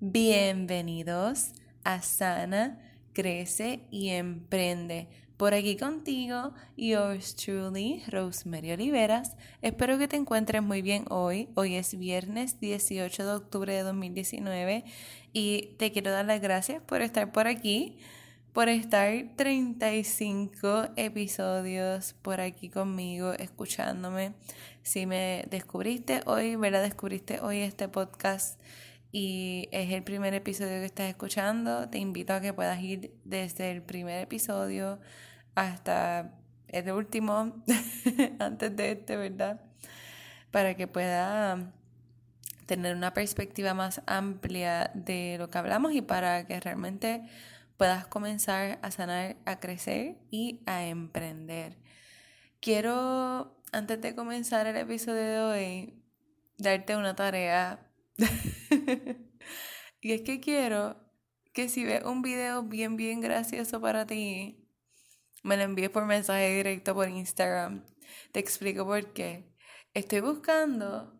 Bienvenidos a Sana, Crece y Emprende. Por aquí contigo, yours truly, Rosemary Oliveras. Espero que te encuentres muy bien hoy. Hoy es viernes 18 de octubre de 2019 y te quiero dar las gracias por estar por aquí, por estar 35 episodios por aquí conmigo, escuchándome. Si me descubriste hoy, ¿verdad? Descubriste hoy este podcast y es el primer episodio que estás escuchando, te invito a que puedas ir desde el primer episodio hasta el último, antes de este, ¿verdad? Para que pueda tener una perspectiva más amplia de lo que hablamos y para que realmente puedas comenzar a sanar, a crecer y a emprender. Quiero, antes de comenzar el episodio de hoy, darte una tarea y es que quiero que si ves un video bien, bien gracioso para ti, me lo envíes por mensaje directo por Instagram. Te explico por qué. Estoy buscando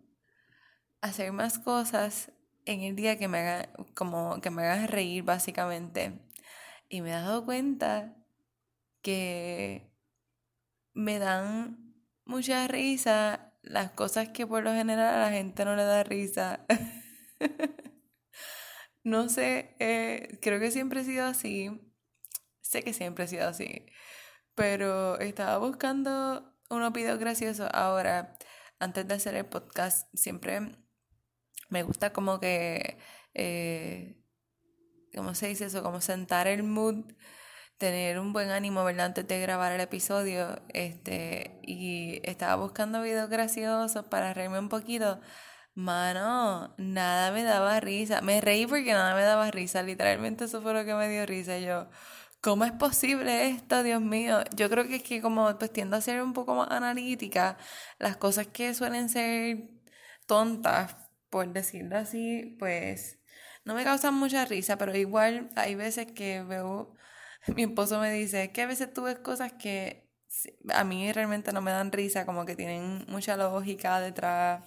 hacer más cosas en el día que me hagan, como que me hagan reír básicamente. Y me he dado cuenta que me dan mucha risa las cosas que por lo general a la gente no le da risa. no sé, eh, creo que siempre he sido así. Sé que siempre he sido así. Pero estaba buscando unos videos graciosos. Ahora, antes de hacer el podcast, siempre me gusta como que, eh, ¿cómo se dice eso? Como sentar el mood tener un buen ánimo, ¿verdad? Antes de grabar el episodio, este, y estaba buscando videos graciosos para reírme un poquito. Mano, nada me daba risa. Me reí porque nada me daba risa. Literalmente eso fue lo que me dio risa. Yo, ¿cómo es posible esto, Dios mío? Yo creo que es que como pues tiendo a ser un poco más analítica, las cosas que suelen ser tontas, por decirlo así, pues no me causan mucha risa, pero igual hay veces que veo mi esposo me dice que a veces tú ves cosas que a mí realmente no me dan risa, como que tienen mucha lógica detrás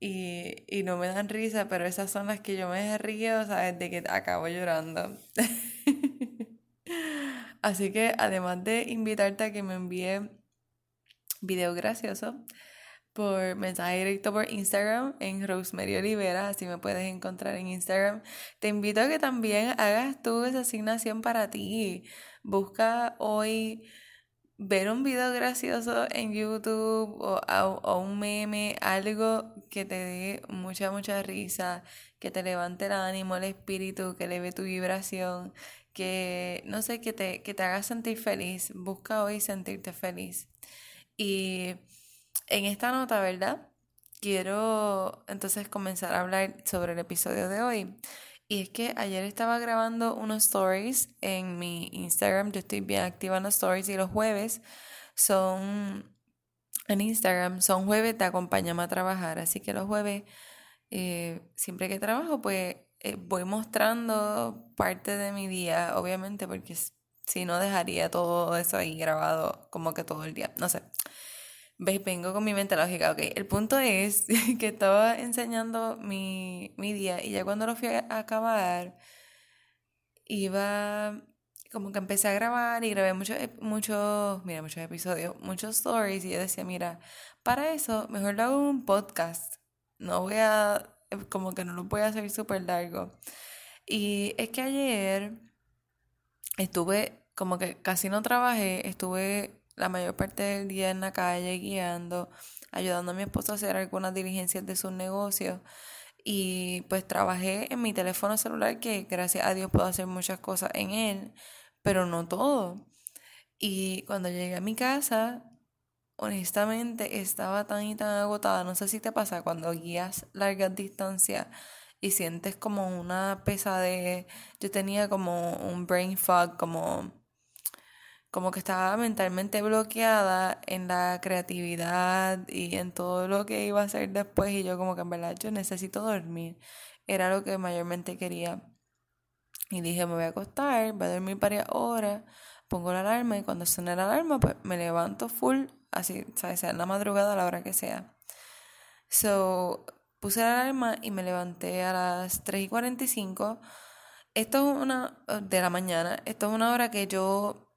y, y no me dan risa, pero esas son las que yo me río, ¿sabes? De que acabo llorando. Así que además de invitarte a que me envíe video gracioso, por mensaje directo por Instagram en Rosemary Olivera, así me puedes encontrar en Instagram. Te invito a que también hagas tú esa asignación para ti. Busca hoy ver un video gracioso en YouTube o, un meme, algo que te dé mucha, mucha risa, que te levante el ánimo, el espíritu, que eleve tu vibración, que no sé, que te, que te haga sentir feliz. Busca hoy sentirte feliz. Y en esta nota, ¿verdad? Quiero entonces comenzar a hablar sobre el episodio de hoy. Y es que ayer estaba grabando unos stories en mi Instagram. Yo estoy bien activa en los stories y los jueves son en Instagram, son jueves, te acompañamos a trabajar. Así que los jueves, eh, siempre que trabajo, pues eh, voy mostrando parte de mi día, obviamente, porque si no dejaría todo eso ahí grabado como que todo el día. No sé. Vengo con mi mente lógica, ok. El punto es que estaba enseñando mi, día y ya cuando lo fui a acabar, iba como que empecé a grabar y grabé muchos, muchos, mira, muchos episodios, muchos stories y yo decía, mira, para eso mejor lo hago un podcast. No voy a, como que no lo voy a hacer súper largo. Y es que ayer estuve, como que casi no trabajé, estuve la mayor parte del día en la calle guiando, ayudando a mi esposo a hacer algunas diligencias de sus negocios. Y pues trabajé en mi teléfono celular, que gracias a Dios puedo hacer muchas cosas en él, pero no todo. Y cuando llegué a mi casa, honestamente estaba tan y tan agotada. No sé si te pasa cuando guías largas distancias y sientes como una pesadez. Yo tenía como un brain fog, como como que estaba mentalmente bloqueada en la creatividad y en todo lo que iba a hacer después y yo como que en verdad yo necesito dormir. Era lo que mayormente quería. Y dije, me voy a acostar, voy a dormir varias horas, pongo la alarma y cuando suene la alarma pues me levanto full, así, ¿sabes? sea en la madrugada a la hora que sea. So, puse la alarma y me levanté a las 3 y 45. Esto es una de la mañana. Esto es una hora que yo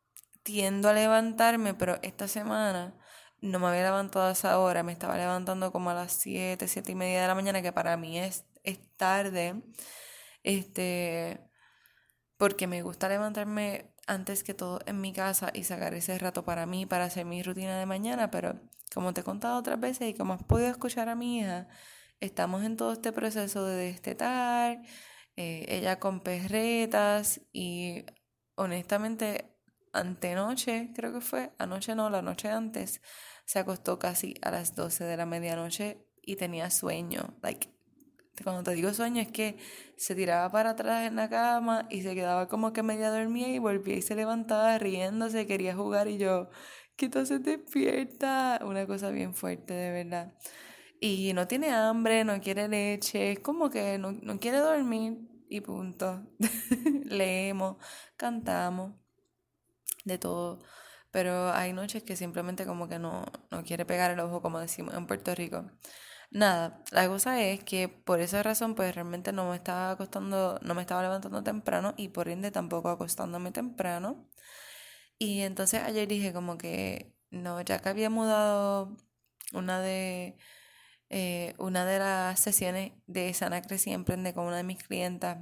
tiendo a levantarme, pero esta semana no me había levantado a esa hora. Me estaba levantando como a las 7, 7 y media de la mañana, que para mí es, es tarde. Este, porque me gusta levantarme antes que todo en mi casa y sacar ese rato para mí, para hacer mi rutina de mañana, pero como te he contado otras veces y como has podido escuchar a mi hija, estamos en todo este proceso de destetar, eh, ella con perretas y honestamente antenoche, creo que fue, anoche no, la noche antes, se acostó casi a las 12 de la medianoche y tenía sueño, like cuando te digo sueño es que se tiraba para atrás en la cama y se quedaba como que media dormía y volvía y se levantaba riéndose, quería jugar y yo, que se despierta. Una cosa bien fuerte, de verdad. Y no tiene hambre, no quiere leche, es como que no, no quiere dormir y punto. Leemos, cantamos, de todo. Pero hay noches que simplemente como que no, no quiere pegar el ojo, como decimos en Puerto Rico. Nada, la cosa es que por esa razón pues realmente no me estaba acostando, no me estaba levantando temprano y por ende tampoco acostándome temprano. Y entonces ayer dije como que no, ya que había mudado una de eh, una de las sesiones de Sana Crece y Emprende con una de mis clientas,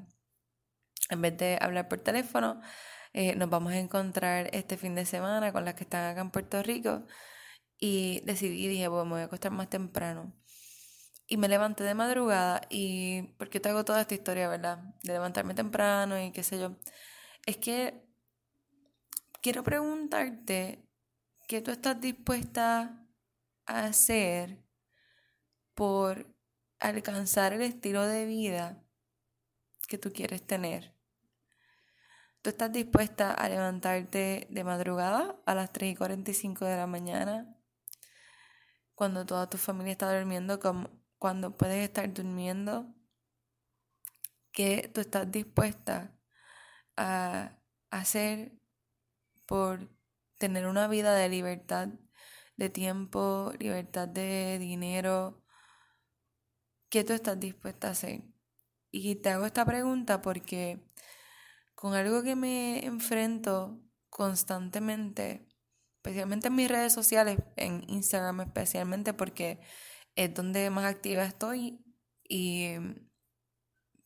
en vez de hablar por teléfono, eh, nos vamos a encontrar este fin de semana con las que están acá en Puerto Rico y decidí, dije, bueno, me voy a acostar más temprano. Y me levanté de madrugada y, porque te hago toda esta historia, ¿verdad? De levantarme temprano y qué sé yo. Es que quiero preguntarte qué tú estás dispuesta a hacer por alcanzar el estilo de vida que tú quieres tener. ¿Tú estás dispuesta a levantarte de madrugada a las 3 y 45 de la mañana? Cuando toda tu familia está durmiendo, cuando puedes estar durmiendo, que tú estás dispuesta a hacer por tener una vida de libertad de tiempo, libertad de dinero, ¿qué tú estás dispuesta a hacer? Y te hago esta pregunta porque con algo que me enfrento constantemente, especialmente en mis redes sociales, en Instagram especialmente porque es donde más activa estoy y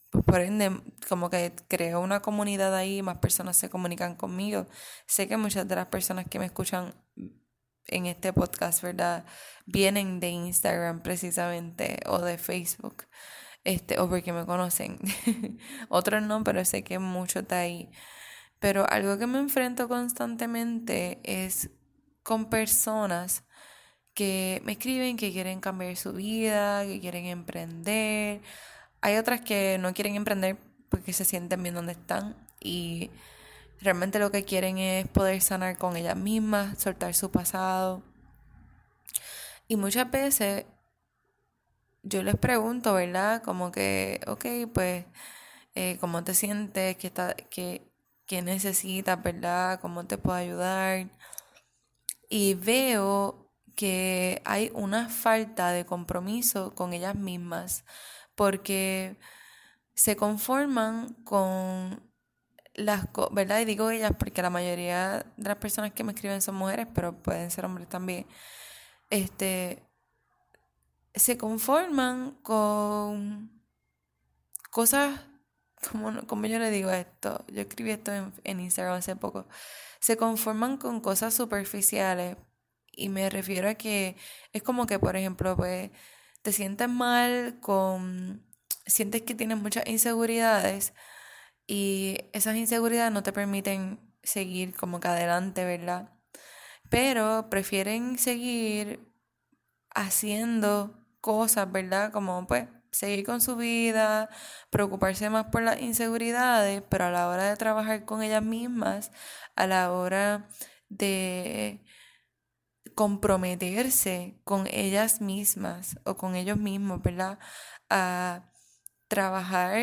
pues, por ende como que creo una comunidad ahí, más personas se comunican conmigo. Sé que muchas de las personas que me escuchan en este podcast, ¿verdad? Vienen de Instagram precisamente o de Facebook, este, o porque me conocen. Otros no, pero sé que muchos de ahí. Pero algo que me enfrento constantemente es con personas que me escriben que quieren cambiar su vida, que quieren emprender. Hay otras que no quieren emprender porque se sienten bien donde están y realmente lo que quieren es poder sanar con ellas mismas, soltar su pasado. Y muchas veces yo les pregunto, ¿verdad? Como que, ok, pues, eh, ¿cómo te sientes? ¿Qué, está, qué, qué necesitas, verdad? ¿Cómo te puedo ayudar? Y veo que hay una falta de compromiso con ellas mismas porque se conforman con las cosas, ¿verdad? Y digo ellas porque la mayoría de las personas que me escriben son mujeres, pero pueden ser hombres también. Este se conforman con cosas como, como yo le digo esto, yo escribí esto en, en Instagram hace poco, se conforman con cosas superficiales y me refiero a que es como que, por ejemplo, pues te sientes mal con, sientes que tienes muchas inseguridades y esas inseguridades no te permiten seguir como que adelante, ¿verdad? Pero prefieren seguir haciendo cosas, ¿verdad? Como pues seguir con su vida, preocuparse más por las inseguridades, pero a la hora de trabajar con ellas mismas, a la hora de comprometerse con ellas mismas o con ellos mismos, ¿verdad? A trabajar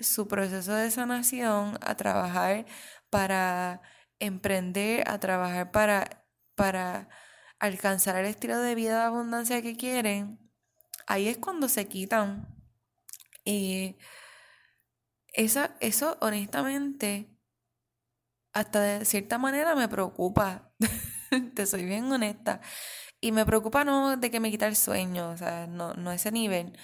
su proceso de sanación, a trabajar para emprender, a trabajar para, para alcanzar el estilo de vida de abundancia que quieren, ahí es cuando se quitan Y esa, eso honestamente, hasta de cierta manera me preocupa. Te soy bien honesta. Y me preocupa no de que me quita el sueño, o sea, no, no ese nivel.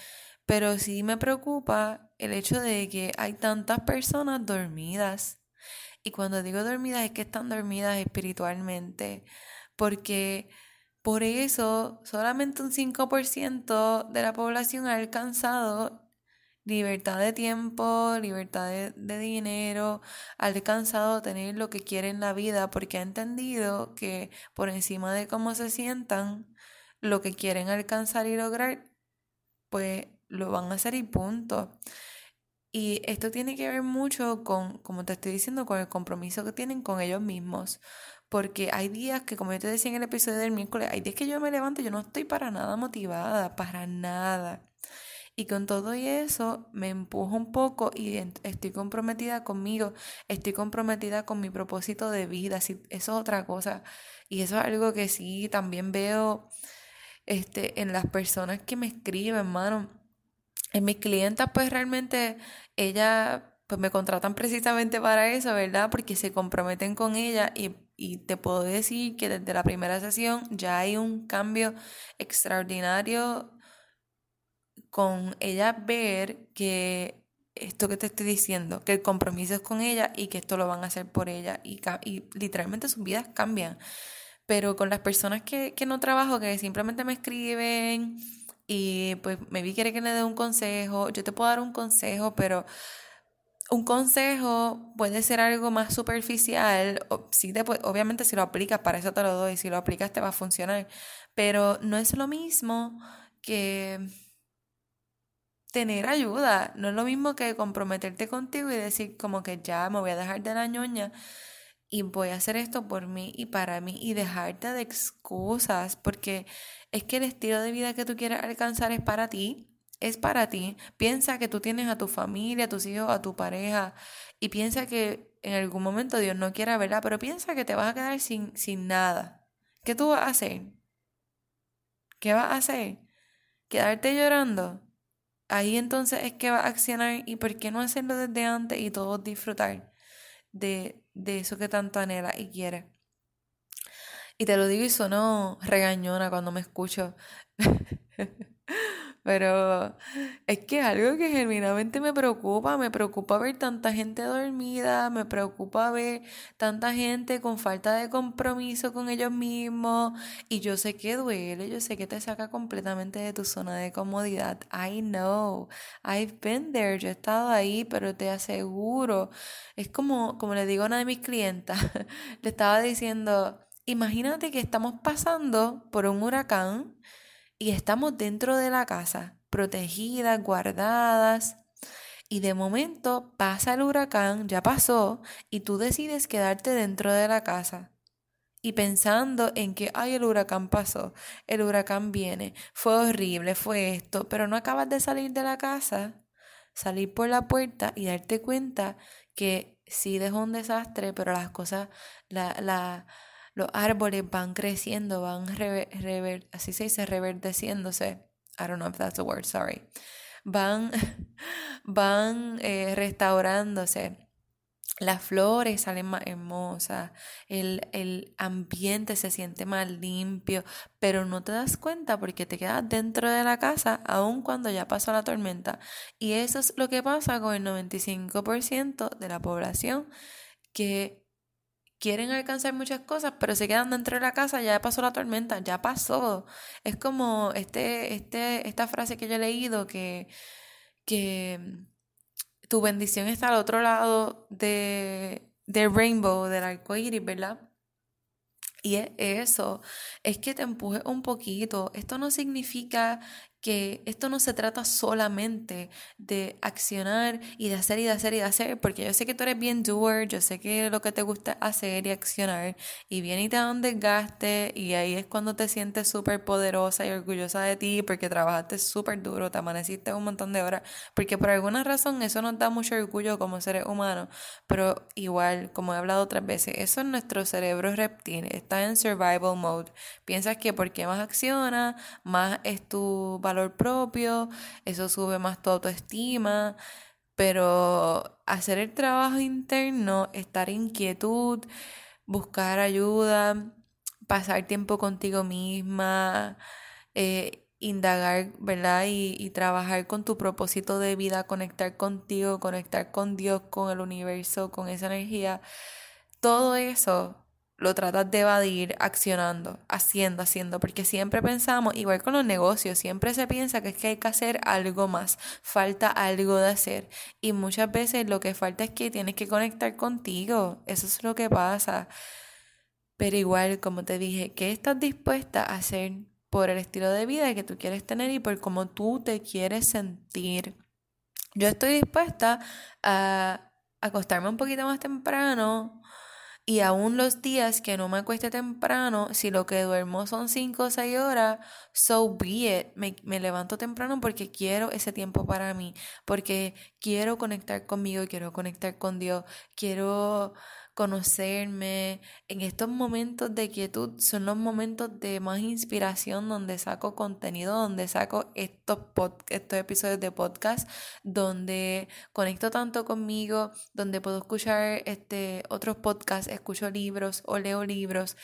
Pero sí me preocupa el hecho de que hay tantas personas dormidas. Y cuando digo dormidas es que están dormidas espiritualmente. Porque por eso solamente un 5% de la población ha alcanzado libertad de tiempo, libertad de, dinero, ha alcanzado tener lo que quiere en la vida porque ha entendido que por encima de cómo se sientan, lo que quieren alcanzar y lograr, pues lo van a hacer y punto. Y esto tiene que ver mucho con, como te estoy diciendo, con el compromiso que tienen con ellos mismos. Porque hay días que, como yo te decía en el episodio del miércoles, hay días que yo me levanto y yo no estoy para nada motivada, para nada. Y con todo y eso me empujo un poco y estoy comprometida conmigo, estoy comprometida con mi propósito de vida, eso es otra cosa. Y eso es algo que sí también veo este, en las personas que me escriben, hermano. En mis clientas, pues realmente ellas pues me contratan precisamente para eso, ¿verdad? Porque se comprometen con ella y, y, te puedo decir que desde la primera sesión ya hay un cambio extraordinario con ella ver que esto que te estoy diciendo, que el compromiso es con ella y que esto lo van a hacer por ella y, y literalmente sus vidas cambian. Pero con las personas que, que no trabajo, que simplemente me escriben y pues me vi quiere que le dé un consejo, yo te puedo dar un consejo, pero un consejo puede ser algo más superficial, si obviamente si lo aplicas, para eso te lo doy, si lo aplicas te va a funcionar, pero no es lo mismo que tener ayuda. No es lo mismo que comprometerte contigo y decir como que ya me voy a dejar de la ñoña y voy a hacer esto por mí y para mí y dejarte de excusas porque es que el estilo de vida que tú quieres alcanzar es para ti. Es para ti. Piensa que tú tienes a tu familia, a tus hijos, a tu pareja y piensa que en algún momento Dios no quiera, ¿verdad? Pero piensa que te vas a quedar sin, sin nada. ¿Qué tú vas a hacer? ¿Qué vas a hacer? ¿Quedarte llorando? ahí entonces es que va a accionar y por qué no hacerlo desde antes y todos disfrutar de, de eso que tanto anhela y quiere. Y te lo digo y sonó regañona cuando me escucho. Pero es que es algo que genuinamente me preocupa, me preocupa ver tanta gente dormida, me preocupa ver tanta gente con falta de compromiso con ellos mismos y yo sé que duele, yo sé que te saca completamente de tu zona de comodidad. I know, I've been there, yo he estado ahí, pero te aseguro, es como, como le digo a una de mis clientas, le estaba diciendo, imagínate que estamos pasando por un huracán y estamos dentro de la casa, protegidas, guardadas. Y de momento pasa el huracán, ya pasó, y tú decides quedarte dentro de la casa. Y pensando en que, ay, el huracán pasó, el huracán viene, fue horrible, fue esto, pero no acabas de salir de la casa, salir por la puerta y darte cuenta que sí dejó un desastre, pero las cosas, la, la, los árboles van creciendo, van rever, así se dice, reverdeciéndose. I don't know if that's a word, sorry. Van, van eh, restaurándose. Las flores salen más hermosas, el, el, ambiente se siente más limpio, pero no te das cuenta porque te quedas dentro de la casa aun cuando ya pasó la tormenta. Y eso es lo que pasa con el 95% de la población que quieren alcanzar muchas cosas, pero se quedan dentro de la casa, ya pasó la tormenta, ya pasó. Es como este, este, esta frase que yo he leído que, que tu bendición está al otro lado de, del rainbow, del arco iris, ¿verdad? Y es eso, es que te empuje un poquito. Esto no significa que esto no se trata solamente de accionar y de hacer y de hacer y de hacer, porque yo sé que tú eres bien doer, yo sé que lo que te gusta hacer y accionar, y viene y te da un desgaste, y ahí es cuando te sientes súper poderosa y orgullosa de ti, porque trabajaste súper duro, te amaneciste un montón de horas, porque por alguna razón eso nos da mucho orgullo como seres humanos, pero igual, como he hablado otras veces, eso es nuestro cerebro reptil, está en survival mode, piensas que porque más acciona, más es tu valor valor propio, eso sube más tu autoestima, pero hacer el trabajo interno, estar en quietud, buscar ayuda, pasar tiempo contigo misma, eh, indagar, ¿verdad? Y, y, trabajar con tu propósito de vida, conectar contigo, conectar con Dios, con el universo, con esa energía. Todo eso lo tratas de evadir accionando, haciendo, haciendo, porque siempre pensamos, igual con los negocios, siempre se piensa que es que hay que hacer algo más, falta algo de hacer. Y muchas veces lo que falta es que tienes que conectar contigo, eso es lo que pasa. Pero igual, como te dije, ¿qué estás dispuesta a hacer por el estilo de vida que tú quieres tener y por cómo tú te quieres sentir? Yo estoy dispuesta a acostarme un poquito más temprano, y aún los días que no me acueste temprano, si lo que duermo son 5 o 6 horas, so be it. Me, me, levanto temprano porque quiero ese tiempo para mí, porque quiero conectar conmigo, quiero conectar con Dios, quiero conocerme. En estos momentos de quietud son los momentos de más inspiración donde saco contenido, donde saco estos, estos episodios de podcast, donde conecto tanto conmigo, donde puedo escuchar este, otros podcasts, escucho libros o leo libros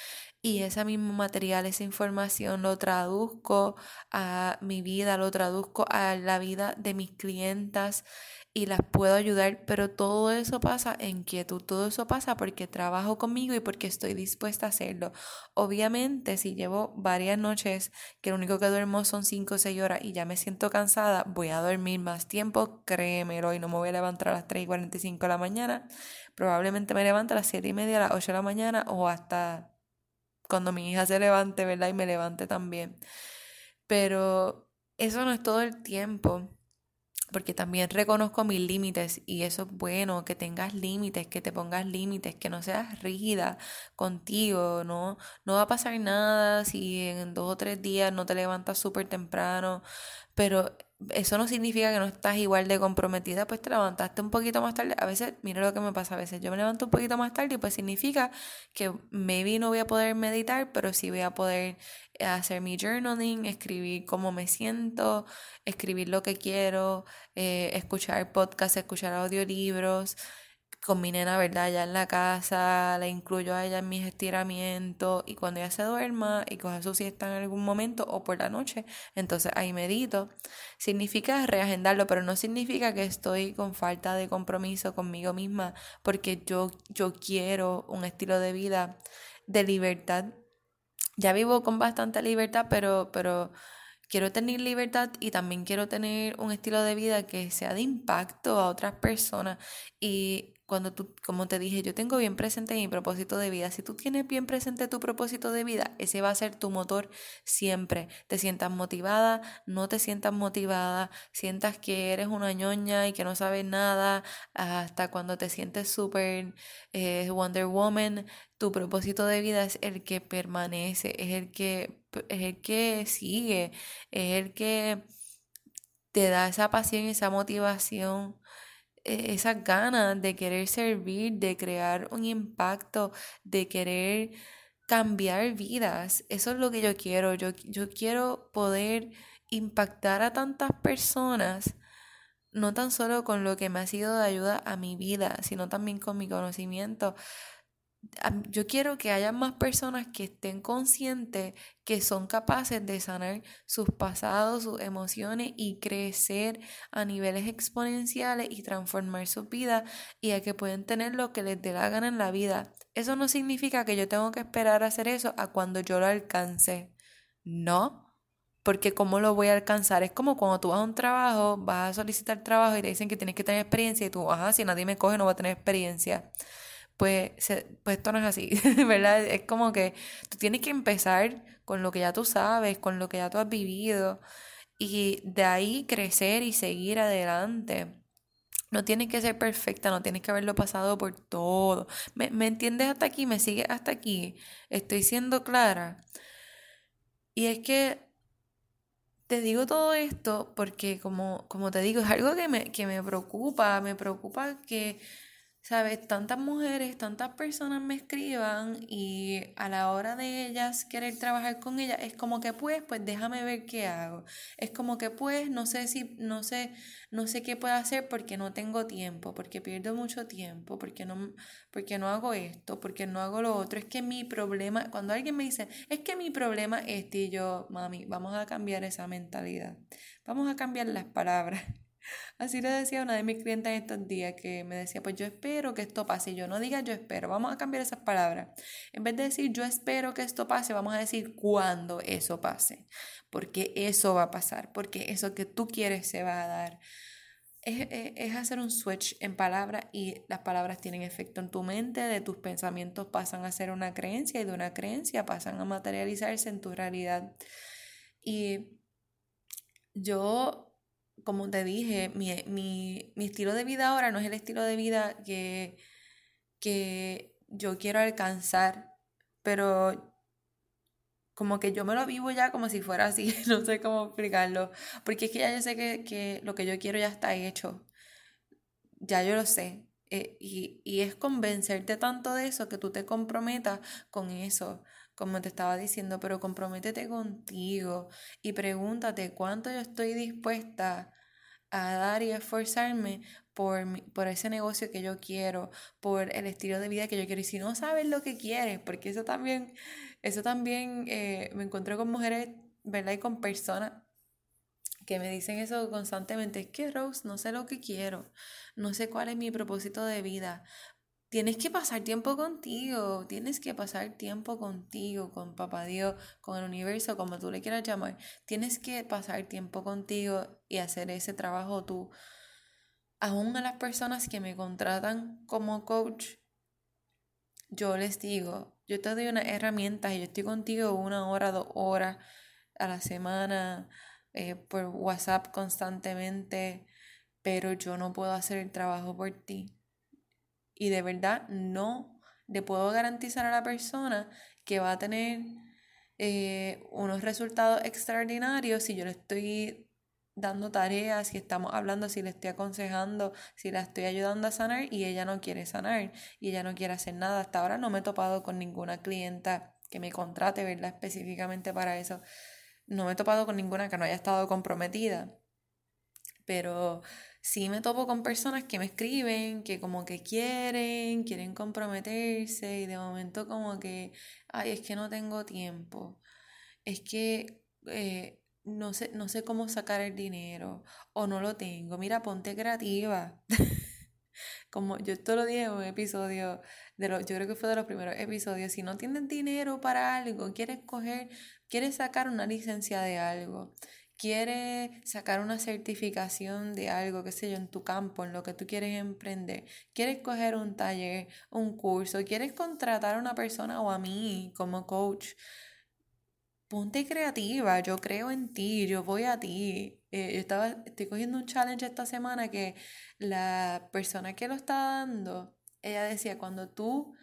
y ese mismo material, esa información lo traduzco a mi vida, lo traduzco a la vida de mis clientas y las puedo ayudar, pero todo eso pasa en quietud, todo eso pasa porque trabajo conmigo y porque estoy dispuesta a hacerlo. Obviamente, si llevo varias noches que lo único que duermo son 5 o 6 horas y ya me siento cansada, voy a dormir más tiempo, créemelo, y no me voy a levantar a las 3 y 45 de la mañana. Probablemente me levanto a las 7 y media, a las 8 de la mañana o hasta cuando mi hija se levante, ¿verdad? Y me levante también. Pero eso no es todo el tiempo porque también reconozco mis límites y eso es bueno, que tengas límites, que te pongas límites, que no seas rígida contigo, no, no va a pasar nada si en dos o tres días no te levantas súper temprano, pero eso no significa que no estás igual de comprometida, pues te levantaste un poquito más tarde. A veces, mira lo que me pasa a veces, yo me levanto un poquito más tarde y pues significa que maybe no voy a poder meditar, pero sí voy a poder hacer mi journaling, escribir cómo me siento, escribir lo que quiero, eh, escuchar podcasts, escuchar audiolibros con mi nena, ¿verdad? Ya en la casa, la incluyo a ella en mis estiramientos y cuando ella se duerma y coja su siesta en algún momento o por la noche, entonces ahí medito. Significa reagendarlo, pero no significa que estoy con falta de compromiso conmigo misma porque yo, yo quiero un estilo de vida de libertad. Ya vivo con bastante libertad, pero, pero quiero tener libertad y también quiero tener un estilo de vida que sea de impacto a otras personas. Y cuando tú, como te dije, yo tengo bien presente mi propósito de vida. Si tú tienes bien presente tu propósito de vida, ese va a ser tu motor siempre. Te sientas motivada, no te sientas motivada, sientas que eres una ñoña y que no sabes nada, hasta cuando te sientes súper eh, Wonder Woman, tu propósito de vida es el que permanece, es el que, es el que sigue, es el que te da esa pasión, esa motivación esas ganas de querer servir, de crear un impacto, de querer cambiar vidas. Eso es lo que yo quiero. Yo, yo quiero poder impactar a tantas personas, no tan solo con lo que me ha sido de ayuda a mi vida, sino también con mi conocimiento yo quiero que haya más personas que estén conscientes que son capaces de sanar sus pasados, sus emociones y crecer a niveles exponenciales y transformar su vida y a que pueden tener lo que les dé la gana en la vida. Eso no significa que yo tengo que esperar a hacer eso a cuando yo lo alcance. No. Porque ¿cómo lo voy a alcanzar? Es como cuando tú vas a un trabajo, vas a solicitar trabajo y te dicen que tienes que tener experiencia y tú, ajá, si nadie me coge no voy a tener experiencia pues, pues esto no es así, ¿verdad? Es como que tú tienes que empezar con lo que ya tú sabes, con lo que ya tú has vivido y de ahí crecer y seguir adelante. No tienes que ser perfecta, no tienes que haberlo pasado por todo. ¿Me, ¿Me, entiendes hasta aquí? ¿Me sigues hasta aquí? Estoy siendo clara. Y es que te digo todo esto porque, como, como te digo, es algo que me, que me preocupa. Me preocupa que ¿sabes? Tantas mujeres, tantas personas me escriban y a la hora de ellas querer trabajar con ellas es como que pues, pues déjame ver qué hago. Es como que pues no sé si, no sé, no sé qué puedo hacer porque no tengo tiempo, porque pierdo mucho tiempo, porque no, porque no hago esto, porque no hago lo otro. Es que mi problema, cuando alguien me dice, es que mi problema es este", y yo, mami, vamos a cambiar esa mentalidad. Vamos a cambiar las palabras. Así le decía una de mis clientes estos días que me decía, pues yo espero que esto pase. Y yo no diga yo espero, vamos a cambiar esas palabras. En vez de decir yo espero que esto pase, vamos a decir cuando eso pase. Porque eso va a pasar, porque eso que tú quieres se va a dar. Es, es, hacer un switch en palabras y las palabras tienen efecto en tu mente, de tus pensamientos pasan a ser una creencia y de una creencia pasan a materializarse en tu realidad. Y yo como te dije, mi, mi, mi, estilo de vida ahora no es el estilo de vida que, que yo quiero alcanzar, pero como que yo me lo vivo ya como si fuera así, no sé cómo explicarlo, porque es que ya yo sé que, que lo que yo quiero ya está hecho, ya yo lo sé, eh, y, y es convencerte tanto de eso que tú te comprometas con eso como te estaba diciendo, pero comprométete contigo y pregúntate cuánto yo estoy dispuesta a dar y esforzarme por, por ese negocio que yo quiero, por el estilo de vida que yo quiero. Y si no sabes lo que quieres, porque eso también, eso también eh, me encontré con mujeres, ¿verdad? Y con personas que me dicen eso constantemente, es que Rose, no sé lo que quiero, no sé cuál es mi propósito de vida, Tienes que pasar tiempo contigo, tienes que pasar tiempo contigo, con Papá Dios, con el universo, como tú le quieras llamar. Tienes que pasar tiempo contigo y hacer ese trabajo tú. Aún a las personas que me contratan como coach, yo les digo, yo te doy una herramienta y yo estoy contigo una hora, dos horas a la semana, eh, por WhatsApp constantemente, pero yo no puedo hacer el trabajo por ti y de verdad no le puedo garantizar a la persona que va a tener eh, unos resultados extraordinarios si yo le estoy dando tareas, si estamos hablando, si le estoy aconsejando, si la estoy ayudando a sanar y ella no quiere sanar y ella no quiere hacer nada. Hasta ahora no me he topado con ninguna clienta que me contrate, ¿verdad? Específicamente para eso. No me he topado con ninguna que no haya estado comprometida. Pero sí me topo con personas que me escriben, que como que quieren, quieren comprometerse y de momento como que, ay, es que no tengo tiempo, es que eh, no, sé, no sé cómo sacar el dinero o no lo tengo, mira, ponte creativa. como yo esto lo dije en un episodio, de lo, yo creo que fue de los primeros episodios, si no tienes dinero para algo, quieres coger, quieres sacar una licencia de algo, quieres sacar una certificación de algo, qué sé yo, en tu campo, en lo que tú quieres emprender, quieres coger un taller, un curso, quieres contratar a una persona o a mí como coach, ponte creativa, yo creo en ti, yo voy a ti. Eh, estaba, estoy cogiendo un challenge esta semana que la persona que lo está dando, ella decía, cuando tú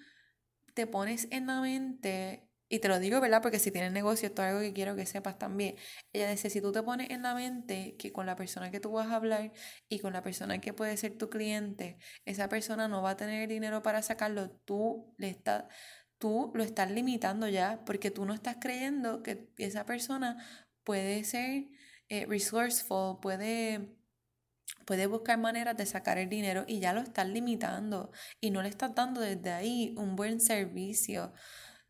te pones en la mente y te lo digo, ¿verdad? Porque si tienes negocio, esto es algo que quiero que sepas también. Ella dice, si tú te pones en la mente que con la persona que tú vas a hablar y con la persona que puede ser tu cliente, esa persona no va a tener dinero para sacarlo, tú le estás tú lo estás limitando ya porque tú no estás creyendo que esa persona puede ser eh, resourceful, puede, puede buscar maneras de sacar el dinero y ya lo estás limitando y no le estás dando desde ahí un buen servicio.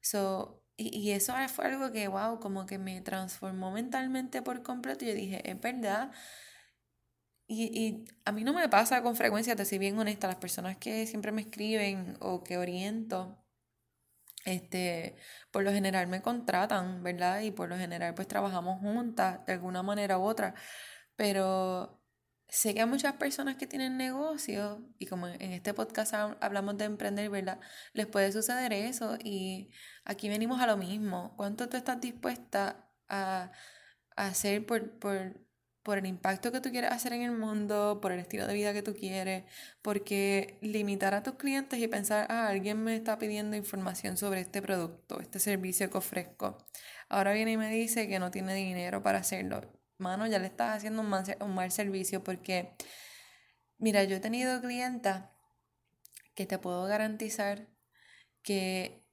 So, y, eso fue algo que, wow, como que me transformó mentalmente por completo. Yo dije, es verdad. Y, y a mí no me pasa con frecuencia, te soy bien honesta, las personas que siempre me escriben o que oriento, este, por lo general me contratan, ¿verdad? Y por lo general pues trabajamos juntas de alguna manera u otra. Pero sé que hay muchas personas que tienen negocios y como en este podcast hablamos de emprender, ¿verdad? Les puede suceder eso y aquí venimos a lo mismo. ¿Cuánto tú estás dispuesta a, hacer por, por, por, el impacto que tú quieres hacer en el mundo, por el estilo de vida que tú quieres? Porque limitar a tus clientes y pensar, ah, alguien me está pidiendo información sobre este producto, este servicio que ofrezco. Ahora viene y me dice que no tiene dinero para hacerlo mano, ya le estás haciendo un mal, servicio porque, mira, yo he tenido clientas que te puedo garantizar que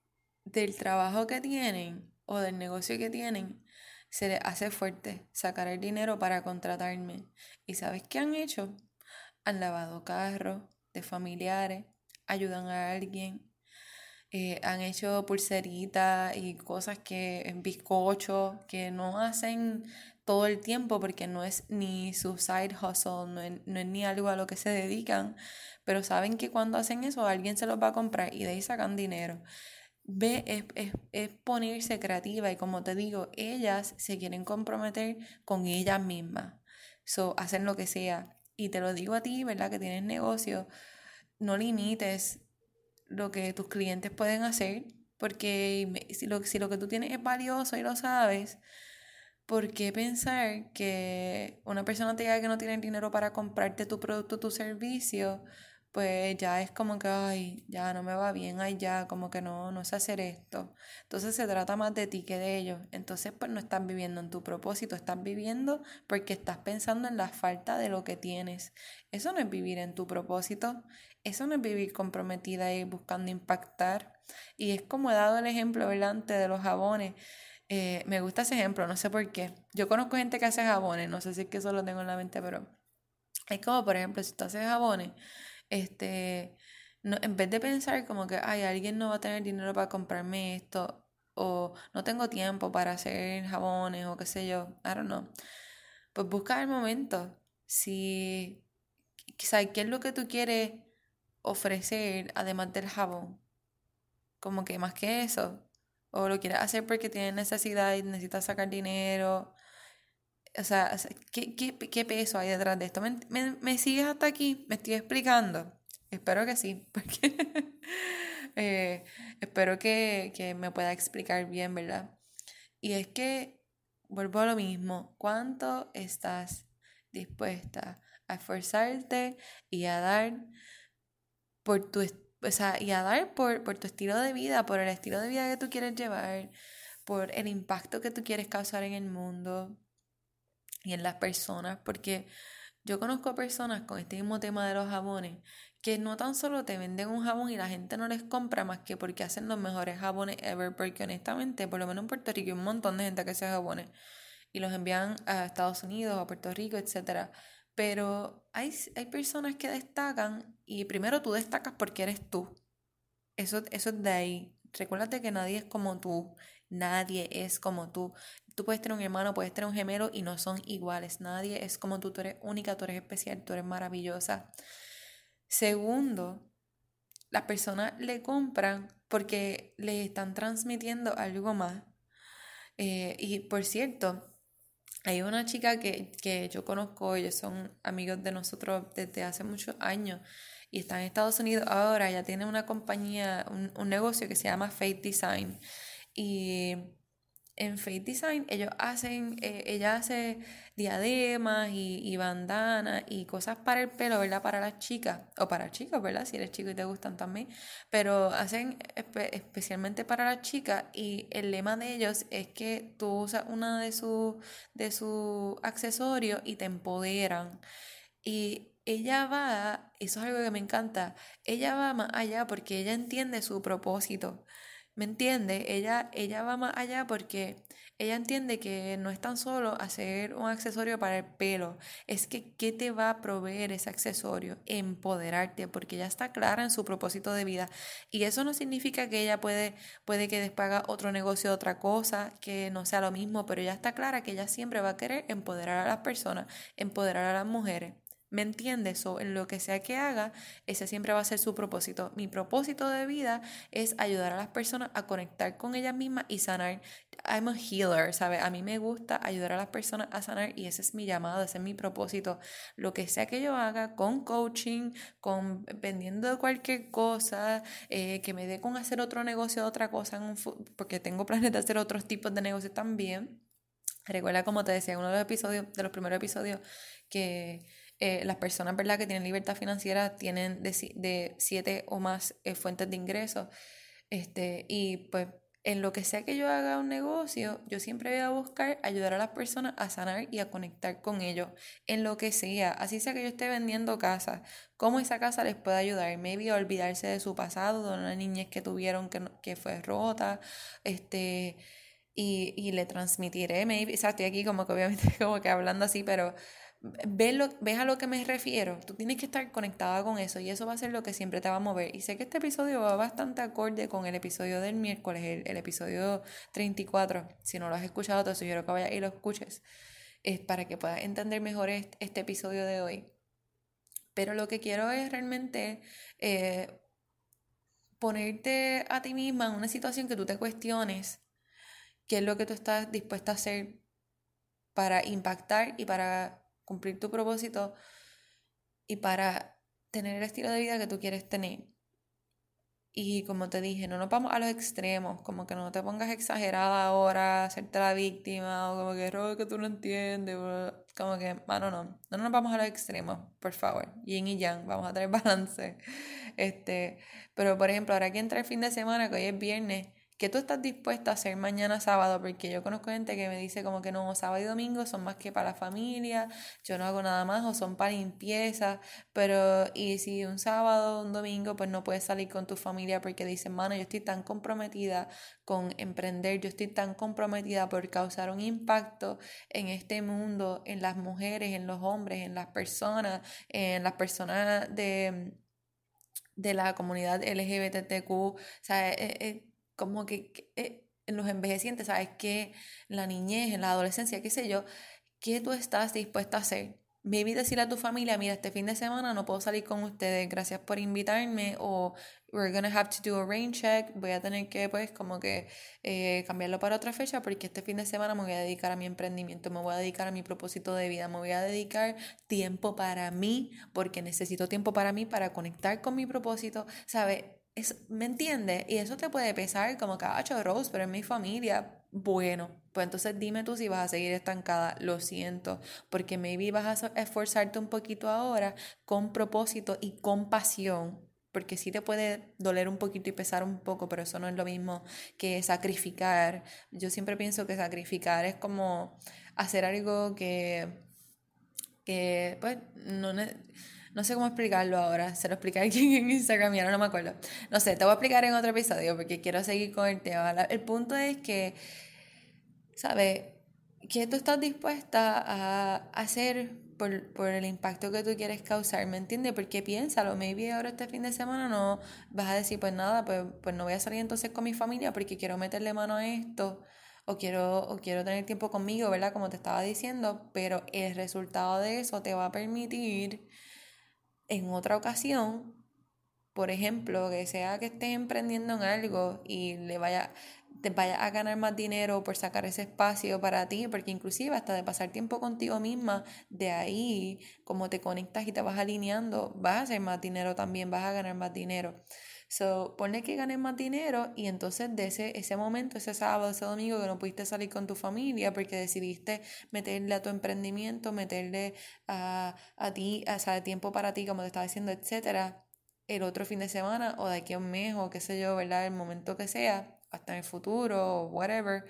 del trabajo que tienen o del negocio que tienen, se les hace fuerte sacar el dinero para contratarme. ¿Y sabes qué han hecho? Han lavado carros de familiares, ayudan a alguien, eh, han hecho pulseritas y cosas que en bizcocho que no hacen todo el tiempo porque no es ni su side hustle, no es, no es ni algo a lo que se dedican, pero saben que cuando hacen eso alguien se los va a comprar y de ahí sacan dinero. Ve, es, es, es, ponerse creativa y como te digo, ellas se quieren comprometer con ellas mismas. So, hacen lo que sea. Y te lo digo a ti, ¿verdad? Que tienes negocio, no limites lo que tus clientes pueden hacer, porque si lo, si lo que tú tienes es valioso y lo sabes, ¿por qué pensar que una persona te diga que no tiene dinero para comprarte tu producto, tu servicio? pues ya es como que, ay, ya no me va bien, ay, ya, como que no, no sé hacer esto. Entonces se trata más de ti que de ellos. Entonces, pues no estás viviendo en tu propósito, estás viviendo porque estás pensando en la falta de lo que tienes. Eso no es vivir en tu propósito, eso no es vivir comprometida y buscando impactar. Y es como he dado el ejemplo, delante de los jabones. Eh, me gusta ese ejemplo, no sé por qué. Yo conozco gente que hace jabones, no sé si es que eso lo tengo en la mente, pero es como, por ejemplo, si tú haces jabones, este, no, en vez de pensar como que, ay, alguien no va a tener dinero para comprarme esto, o no tengo tiempo para hacer jabones, o qué sé yo, I don't know. Pues busca el momento. Si, quizá, ¿qué es lo que tú quieres ofrecer además del jabón? Como que más que eso. O lo quieres hacer porque tienes necesidad y necesitas sacar dinero. O sea, ¿qué, qué, qué peso hay detrás de esto? ¿Me, me, me sigues hasta aquí? ¿Me estoy explicando? Espero que sí, porque eh, espero que, que me pueda explicar bien, ¿verdad? Y es que, vuelvo a lo mismo, ¿cuánto estás dispuesta a esforzarte y a dar por tu, o sea, y a dar por, por tu estilo de vida, por el estilo de vida que tú quieres llevar, por el impacto que tú quieres causar en el mundo, y en las personas, porque yo conozco personas con este mismo tema de los jabones que no tan solo te venden un jabón y la gente no les compra más que porque hacen los mejores jabones ever, porque honestamente, por lo menos en Puerto Rico hay un montón de gente que hace jabones y los envían a Estados Unidos, a Puerto Rico, etc. Pero hay, hay personas que destacan y primero tú destacas porque eres tú. Eso, eso es de ahí. Recuérdate que nadie es como tú. Nadie es como tú. Tú puedes tener un hermano, puedes tener un gemelo y no son iguales. Nadie es como tú, tú eres única, tú eres especial, tú eres maravillosa. Segundo, las personas le compran porque le están transmitiendo algo más. Eh, y por cierto, hay una chica que, que, yo conozco, ellos son amigos de nosotros desde hace muchos años y está en Estados Unidos ahora, ella tiene una compañía, un, un negocio que se llama Faith Design. Y en Fate Design ellos hacen, eh, ella hace diademas y, bandanas y cosas para el pelo, ¿verdad? Para las chicas, o para chicos, ¿verdad? Si eres chico y te gustan también, pero hacen especialmente para las chicas y el lema de ellos es que tú usas una de sus de su accesorios y te empoderan. Y ella va, eso es algo que me encanta, ella va más allá porque ella entiende su propósito. ¿Me entiende? Ella, ella va más allá porque ella entiende que no es tan solo hacer un accesorio para el pelo, es que qué te va a proveer ese accesorio, empoderarte, porque ella está clara en su propósito de vida. Y eso no significa que ella puede, puede que despaga otro negocio, otra cosa, que no sea lo mismo, pero ella está clara que ella siempre va a querer empoderar a las personas, empoderar a las mujeres. ¿Me entiendes? O en lo que sea que haga, ese siempre va a ser su propósito. Mi propósito de vida es ayudar a las personas a conectar con ellas mismas y sanar. I'm a healer, ¿sabes? A mí me gusta ayudar a las personas a sanar y ese es mi llamado, ese es mi propósito. Lo que sea que yo haga con coaching, con vendiendo cualquier cosa, eh, que me dé con hacer otro negocio, otra cosa, porque tengo planes de hacer otros tipos de negocios también. Recuerda, como te decía en uno de los episodios, de los primeros episodios, que eh, las personas ¿verdad? que tienen libertad financiera tienen de, de siete o más eh, fuentes de ingresos. Este, y pues en lo que sea que yo haga un negocio, yo siempre voy a buscar ayudar a las personas a sanar y a conectar con ellos, en lo que sea, así sea que yo esté vendiendo casas, cómo esa casa les puede ayudar, maybe a olvidarse de su pasado, de una niñez que tuvieron que, que fue rota, este, y, y le transmitiré, maybe, o sea, estoy aquí como que obviamente como que hablando así, pero ¿Ves, lo, ¿Ves a lo que me refiero? Tú tienes que estar conectada con eso y eso va a ser lo que siempre te va a mover. Y sé que este episodio va bastante acorde con el episodio del miércoles, el, episodio 34. Si no lo has escuchado, te sugiero que vayas y lo escuches es para que puedas entender mejor este, episodio de hoy. Pero lo que quiero es realmente eh, ponerte a ti misma en una situación que tú te cuestiones qué es lo que tú estás dispuesta a hacer para impactar y para cumplir tu propósito y para tener el estilo de vida que tú quieres tener. Y como te dije, no nos vamos a los extremos, como que no te pongas exagerada ahora, hacerte la víctima, o como que robo que tú no entiendes, como que, bueno, no, no nos vamos a los extremos, por favor, yin y yang, vamos a tener balance. Este, pero por ejemplo, ahora que entra el fin de semana, que hoy es viernes, ¿Qué tú estás dispuesta a hacer mañana sábado? Porque yo conozco gente que me dice como que no, sábado y domingo son más que para la familia, yo no hago nada más o son para limpieza, pero y si un sábado o un domingo pues no puedes salir con tu familia porque dicen, mano, yo estoy tan comprometida con emprender, yo estoy tan comprometida por causar un impacto en este mundo, en las mujeres, en los hombres, en las personas, en las personas de, de la comunidad LGBTQ, o sea, eh, eh, como que, eh, en los envejecientes, ¿sabes? Que la niñez, en la adolescencia, qué sé yo, ¿qué tú estás dispuesta a hacer? Maybe decirle a tu familia, mira, este fin de semana no puedo salir con ustedes, gracias por invitarme, o we're gonna have to do a rain check, voy a tener que, pues, como que eh, cambiarlo para otra fecha, porque este fin de semana me voy a dedicar a mi emprendimiento, me voy a dedicar a mi propósito de vida, me voy a dedicar tiempo para mí, porque necesito tiempo para mí, para conectar con mi propósito, ¿sabes? ¿Me entiendes? Y eso te puede pesar como cacho, Rose, pero en mi familia, bueno, pues entonces dime tú si vas a seguir estancada. Lo siento, porque maybe vas a esforzarte un poquito ahora con propósito y con pasión. Porque sí te puede doler un poquito y pesar un poco, pero eso no es lo mismo que sacrificar. Yo siempre pienso que sacrificar es como hacer algo que, que pues, no no sé cómo explicarlo ahora. Se lo expliqué aquí en Instagram y ahora no me acuerdo. No sé, te voy a explicar en otro episodio porque quiero seguir con el tema. El punto es que, ¿sabes? ¿Qué tú estás dispuesta a hacer por, por, el impacto que tú quieres causar, ¿me entiendes? Porque piénsalo, maybe ahora este fin de semana no vas a decir, pues nada, pues, pues no voy a salir entonces con mi familia porque quiero meterle mano a esto o quiero, o quiero tener tiempo conmigo, ¿verdad? Como te estaba diciendo, pero el resultado de eso te va a permitir en otra ocasión, por ejemplo, que sea que estés emprendiendo en algo y le vaya, te vaya a ganar más dinero por sacar ese espacio para ti, porque inclusive hasta de pasar tiempo contigo misma, de ahí, como te conectas y te vas alineando, vas a hacer más dinero también, vas a ganar más dinero. So, ponle que ganes más dinero y entonces de ese, ese momento, ese sábado, ese domingo que no pudiste salir con tu familia porque decidiste meterle a tu emprendimiento, meterle a, a ti, o sea, tiempo para ti, como te estaba diciendo, etcétera, el otro fin de semana o de aquí a un mes o qué sé yo, ¿verdad? El momento que sea, hasta en el futuro o whatever,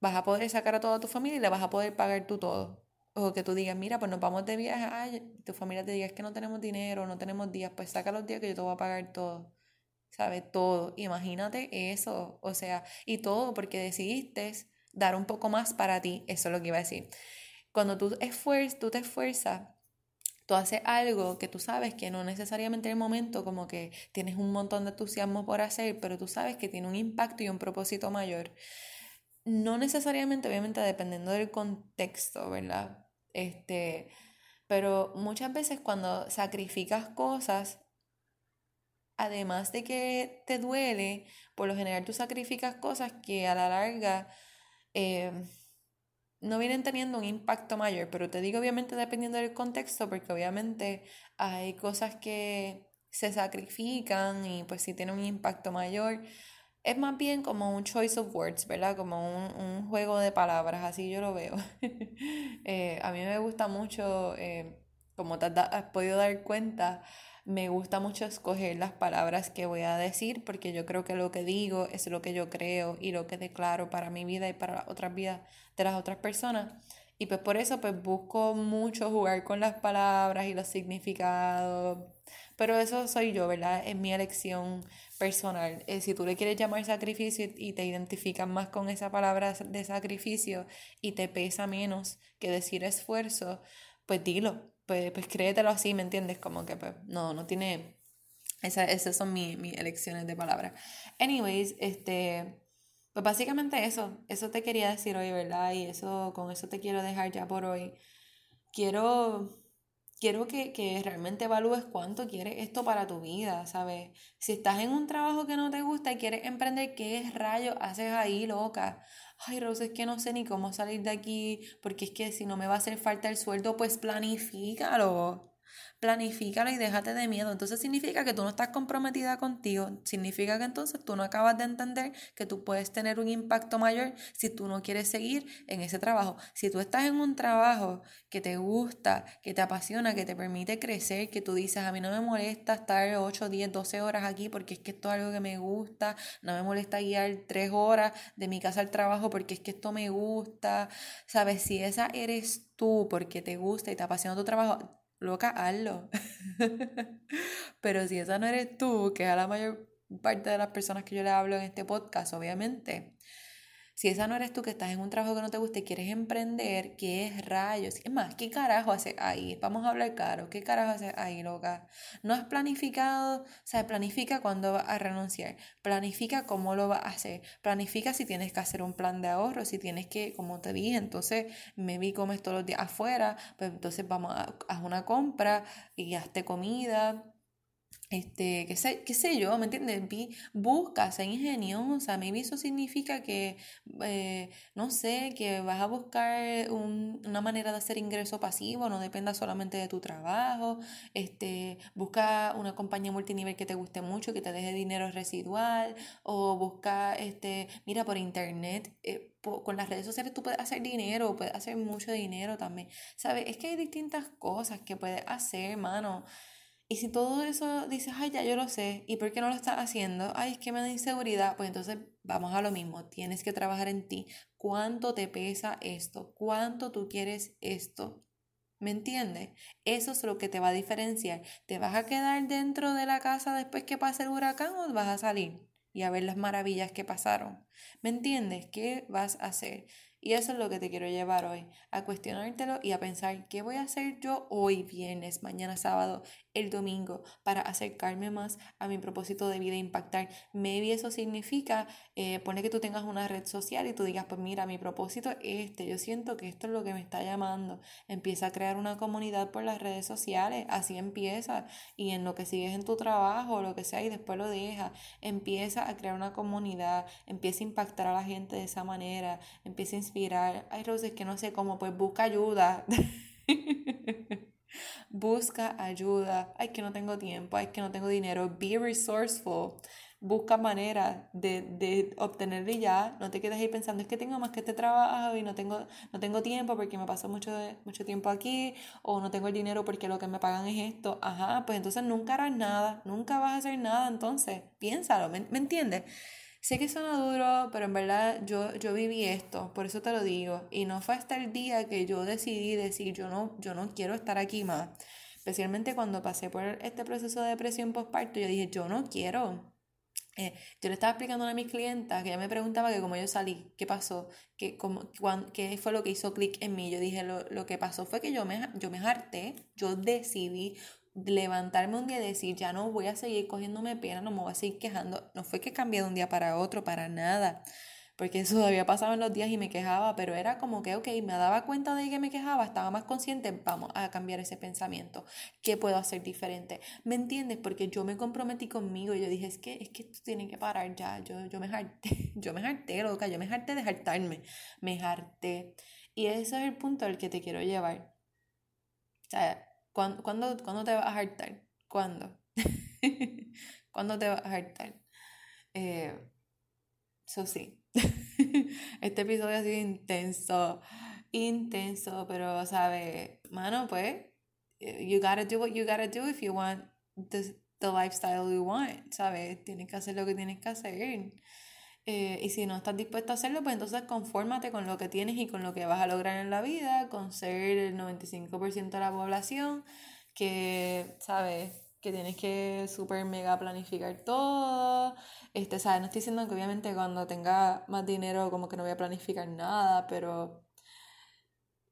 vas a poder sacar a toda tu familia y le vas a poder pagar tú todo. O que tú digas, mira, pues nos vamos de viaje, ay, tu familia te diga, es que no tenemos dinero, no tenemos días, pues saca los días que yo te voy a pagar todo. ¿Sabes? Todo. Imagínate eso, o sea, y todo porque decidiste dar un poco más para ti, eso es lo que iba a decir. Cuando tú, esfuerzas, tú te esfuerzas, tú haces algo que tú sabes que no necesariamente en el momento como que tienes un montón de entusiasmo por hacer, pero tú sabes que tiene un impacto y un propósito mayor. No necesariamente, obviamente, dependiendo del contexto, ¿verdad? Este, pero muchas veces cuando sacrificas cosas, además de que te duele, por lo general tú sacrificas cosas que a la larga em, no vienen teniendo un impacto mayor, pero te digo obviamente dependiendo del contexto, porque obviamente hay cosas que se sacrifican y pues si tienen un impacto mayor. Es más bien como un choice of words, ¿verdad? Como un, juego de palabras, así yo lo veo. Eh, a mí me gusta mucho, eh, como te has podido dar cuenta, Me gusta mucho escoger las palabras que voy a decir porque yo creo que lo que digo es lo que yo creo y lo que declaro para mi vida y para otras vidas de las otras personas. Y pues por eso pues busco mucho jugar con las palabras y los significados. Pero eso soy yo, ¿verdad? Es mi elección personal. Eh, si tú le quieres llamar sacrificio y te identificas más con esa palabra de sacrificio y te pesa menos que decir esfuerzo, pues dilo. Pues, pues créetelo así, ¿me entiendes? Como que pues no, no tiene... Esa, esas son mis, mis elecciones de palabras. Anyways, este... Pues básicamente eso, eso te quería decir hoy, ¿verdad? Y eso, con eso te quiero dejar ya por hoy. Quiero, quiero que, que realmente evalúes cuánto quieres esto para tu vida, ¿sabes? Si estás en un trabajo que no te gusta y quieres emprender, ¿qué rayo haces ahí, loca? Ay, Rosa, es que no sé ni cómo salir de aquí, porque es que si no me va a hacer falta el sueldo, pues planifícalo planifícalo y déjate de miedo. Entonces significa que tú no estás comprometida contigo, significa que entonces tú no acabas de entender que tú puedes tener un impacto mayor si tú no quieres seguir en ese trabajo. Si tú estás en un trabajo que te gusta, que te apasiona, que te permite crecer, que tú dices, a mí no me molesta estar 8, 10, 12 horas aquí porque es que esto es algo que me gusta, no me molesta guiar 3 horas de mi casa al trabajo porque es que esto me gusta, ¿sabes? Si esa eres tú porque te gusta y te apasiona tu trabajo, loca, hazlo. Pero si esa no eres tú, que es a la mayor parte de las personas que yo le hablo en este podcast, obviamente, si esa no eres tú que estás en un trabajo que no te gusta y quieres emprender, ¿qué es rayos? Es más, ¿qué carajo haces ahí? Vamos a hablar claro, ¿qué carajo haces ahí, loca? No has planificado, o sea, planifica cuándo vas a renunciar, planifica cómo lo vas a hacer, planifica si tienes que hacer un plan de ahorro, si tienes que, como te dije, entonces me vi comes todos los días afuera, pues entonces vamos a, hacer una compra y hazte comida, este, qué sé, qué sé yo, ¿me entiendes? busca, sé ingeniosa, maybe eso significa que, eh, no sé, que vas a buscar una manera de hacer ingreso pasivo, no dependa solamente de tu trabajo, este, busca una compañía multinivel que te guste mucho, que te deje dinero residual, o busca, este, mira, por internet, eh, con las redes sociales tú puedes hacer dinero, puedes hacer mucho dinero también, ¿sabes? Es que hay distintas cosas que puedes hacer, mano. Y si todo eso dices, ay, ya yo lo sé, ¿y por qué no lo estás haciendo? Ay, es que me da inseguridad. Pues entonces vamos a lo mismo, tienes que trabajar en ti. ¿Cuánto te pesa esto? ¿Cuánto tú quieres esto? ¿Me entiendes? Eso es lo que te va a diferenciar. ¿Te vas a quedar dentro de la casa después que pase el huracán o vas a salir y a ver las maravillas que pasaron? ¿Me entiendes? ¿Qué vas a hacer? Y eso es lo que te quiero llevar hoy, a cuestionártelo y a pensar qué voy a hacer yo hoy viernes, mañana sábado, el domingo, para acercarme más a mi propósito de vida e impactar. Maybe eso significa, eh, pone que tú tengas una red social y tú digas, pues mira, mi propósito es este, yo siento que esto es lo que me está llamando. Empieza a crear una comunidad por las redes sociales, así empieza. Y en lo que sigues en tu trabajo, o lo que sea, y después lo dejas, empieza a crear una comunidad, empieza a impactar a la gente de esa manera, empieza a inspirar. Ay, Rose, que no sé cómo, pues busca ayuda. busca ayuda. Ay, que no tengo tiempo, ay, que no tengo dinero. Be resourceful. Busca manera de, de obtenerlo ya. No te quedes ahí pensando, es que tengo más que este trabajo y no tengo, no tengo tiempo porque me pasó mucho, mucho tiempo aquí o no tengo el dinero porque lo que me pagan es esto. Ajá, pues entonces nunca harás nada, nunca vas a hacer nada entonces. Piénsalo, ¿me, ¿me entiendes? Sé que suena duro, pero en verdad yo, yo viví esto, por eso te lo digo. Y no fue hasta el día que yo decidí decir, yo no, yo no quiero estar aquí más. Especialmente cuando pasé por este proceso de depresión postparto, yo dije, yo no quiero. Eh, yo le estaba explicando a mis clientas que ella me preguntaba que cómo yo salí, qué pasó, qué, cómo, qué fue lo que hizo clic en mí. Yo dije, lo, lo, que pasó fue que yo me, yo me harté, yo decidí levantarme un día y decir, ya no voy a seguir cogiéndome pena, no me voy a seguir quejando. No fue que cambié de un día para otro, para nada. Porque eso había pasado en los días y me quejaba, pero era como que, ok, me daba cuenta de que me quejaba, estaba más consciente, vamos a cambiar ese pensamiento. ¿Qué puedo hacer diferente? ¿Me entiendes? Porque yo me comprometí conmigo y yo dije, es que, es que esto tiene que parar ya. Yo, yo me harté, yo me harté, loca, yo me harté de hartarme, me harté. Y ese es el punto al que te quiero llevar. O sea, ¿Cuándo, cuándo, te vas a hartar? ¿Cuándo? ¿Cuándo te vas a hartar? Eh, eso sí. este episodio ha sido intenso. Intenso, pero, ¿sabes? Mano, pues, you gotta do what you gotta do if you want the, the lifestyle you want, ¿sabes? Tienes que hacer lo que tienes que hacer. Eh, y si no estás dispuesto a hacerlo, pues entonces confórmate con lo que tienes y con lo que vas a lograr en la vida, con ser el 95% de la población, que, ¿sabes? Que tienes que super mega planificar todo. Este, ¿sabes? No estoy diciendo que obviamente cuando tenga más dinero como que no voy a planificar nada, pero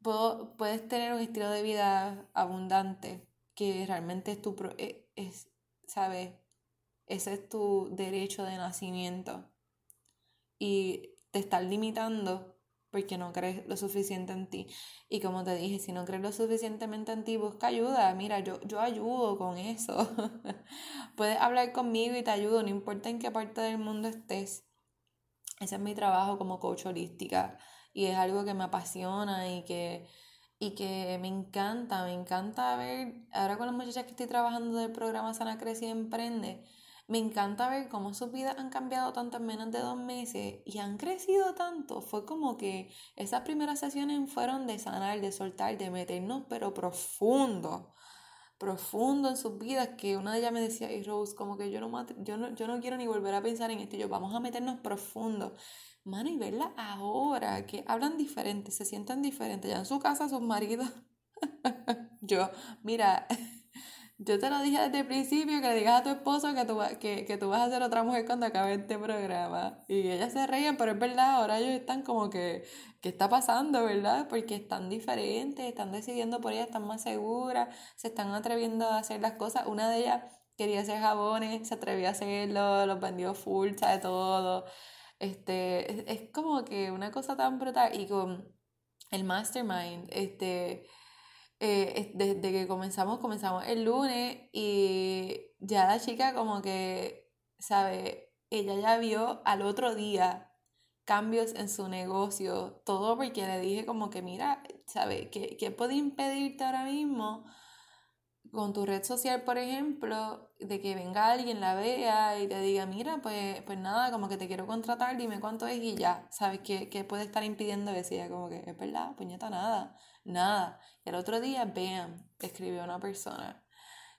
puedo, puedes tener un estilo de vida abundante que realmente es tu, e, es, ¿sabes? Ese es tu derecho de nacimiento y te estás limitando porque no crees lo suficiente en ti. Y como te dije, si no crees lo suficientemente en ti, busca ayuda. Mira, yo, yo ayudo con eso. Puedes hablar conmigo y te ayudo, no importa en qué parte del mundo estés. Ese es mi trabajo como coach holística y es algo que me apasiona y que, y que me encanta. Me encanta ver, ahora con las muchachas que estoy trabajando del programa Sana y Emprende, me encanta ver cómo sus vidas han cambiado tanto en menos de dos meses y han crecido tanto. Fue como que esas primeras sesiones fueron de sanar, de soltar, de meternos, pero profundo, profundo en sus vidas, que una de ellas me decía, y Rose, como que yo no, quiero ni volver a pensar en esto, yo vamos a meternos profundo. Mano, y verla ahora, que hablan diferente, se sienten diferentes, ya en su casa sus maridos. yo, mira, yo te lo dije desde el principio, que le digas a tu esposo que tú, que, que tú vas a ser otra mujer cuando acabe este programa. Y ellas se reían, pero es verdad, ahora ellos están como que, ¿qué está pasando, verdad? Porque están diferentes, están decidiendo por ellas, están más seguras, se están atreviendo a hacer las cosas. Una de ellas quería hacer jabones, se atrevió a hacerlo, los vendió full, de todo. Este, es, es como que una cosa tan brutal. Y con el mastermind, este eh, desde que comenzamos, comenzamos el lunes y ya la chica como que, ¿sabe? Ella ya vio al otro día cambios en su negocio, todo porque le dije como que, mira, ¿sabe? ¿Qué, qué puede impedirte ahora mismo con tu red social, por ejemplo, de que venga alguien, la vea y te diga, mira, pues, pues nada, como que te quiero contratar, dime cuánto es y ya, ¿sabes? ¿Qué, qué puede estar impidiendo eso? Y ella como que, es verdad, puñeta, nada nada. Y el otro día, bam, escribió una persona.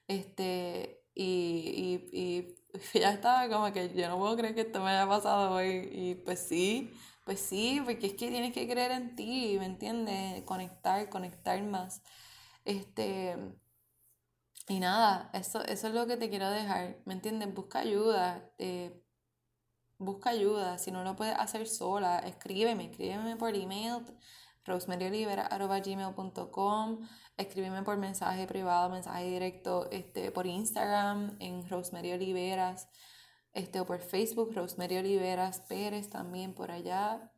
Este, y, y, y ya estaba como que yo no puedo creer que esto me haya pasado hoy. Y pues sí, pues sí, porque es que tienes que creer en ti, ¿me entiendes? Conectar, conectar más. Este, y nada, eso, eso es lo que te quiero dejar, ¿me entiendes? Busca ayuda, eh, busca ayuda, si no lo puedes hacer sola, escríbeme, escríbeme por email rosemaryolivera.gmail.com Escríbeme por mensaje privado, mensaje directo este, por Instagram en Rosemary Oliveras este, o por Facebook Rosemary Oliveras Pérez también por allá.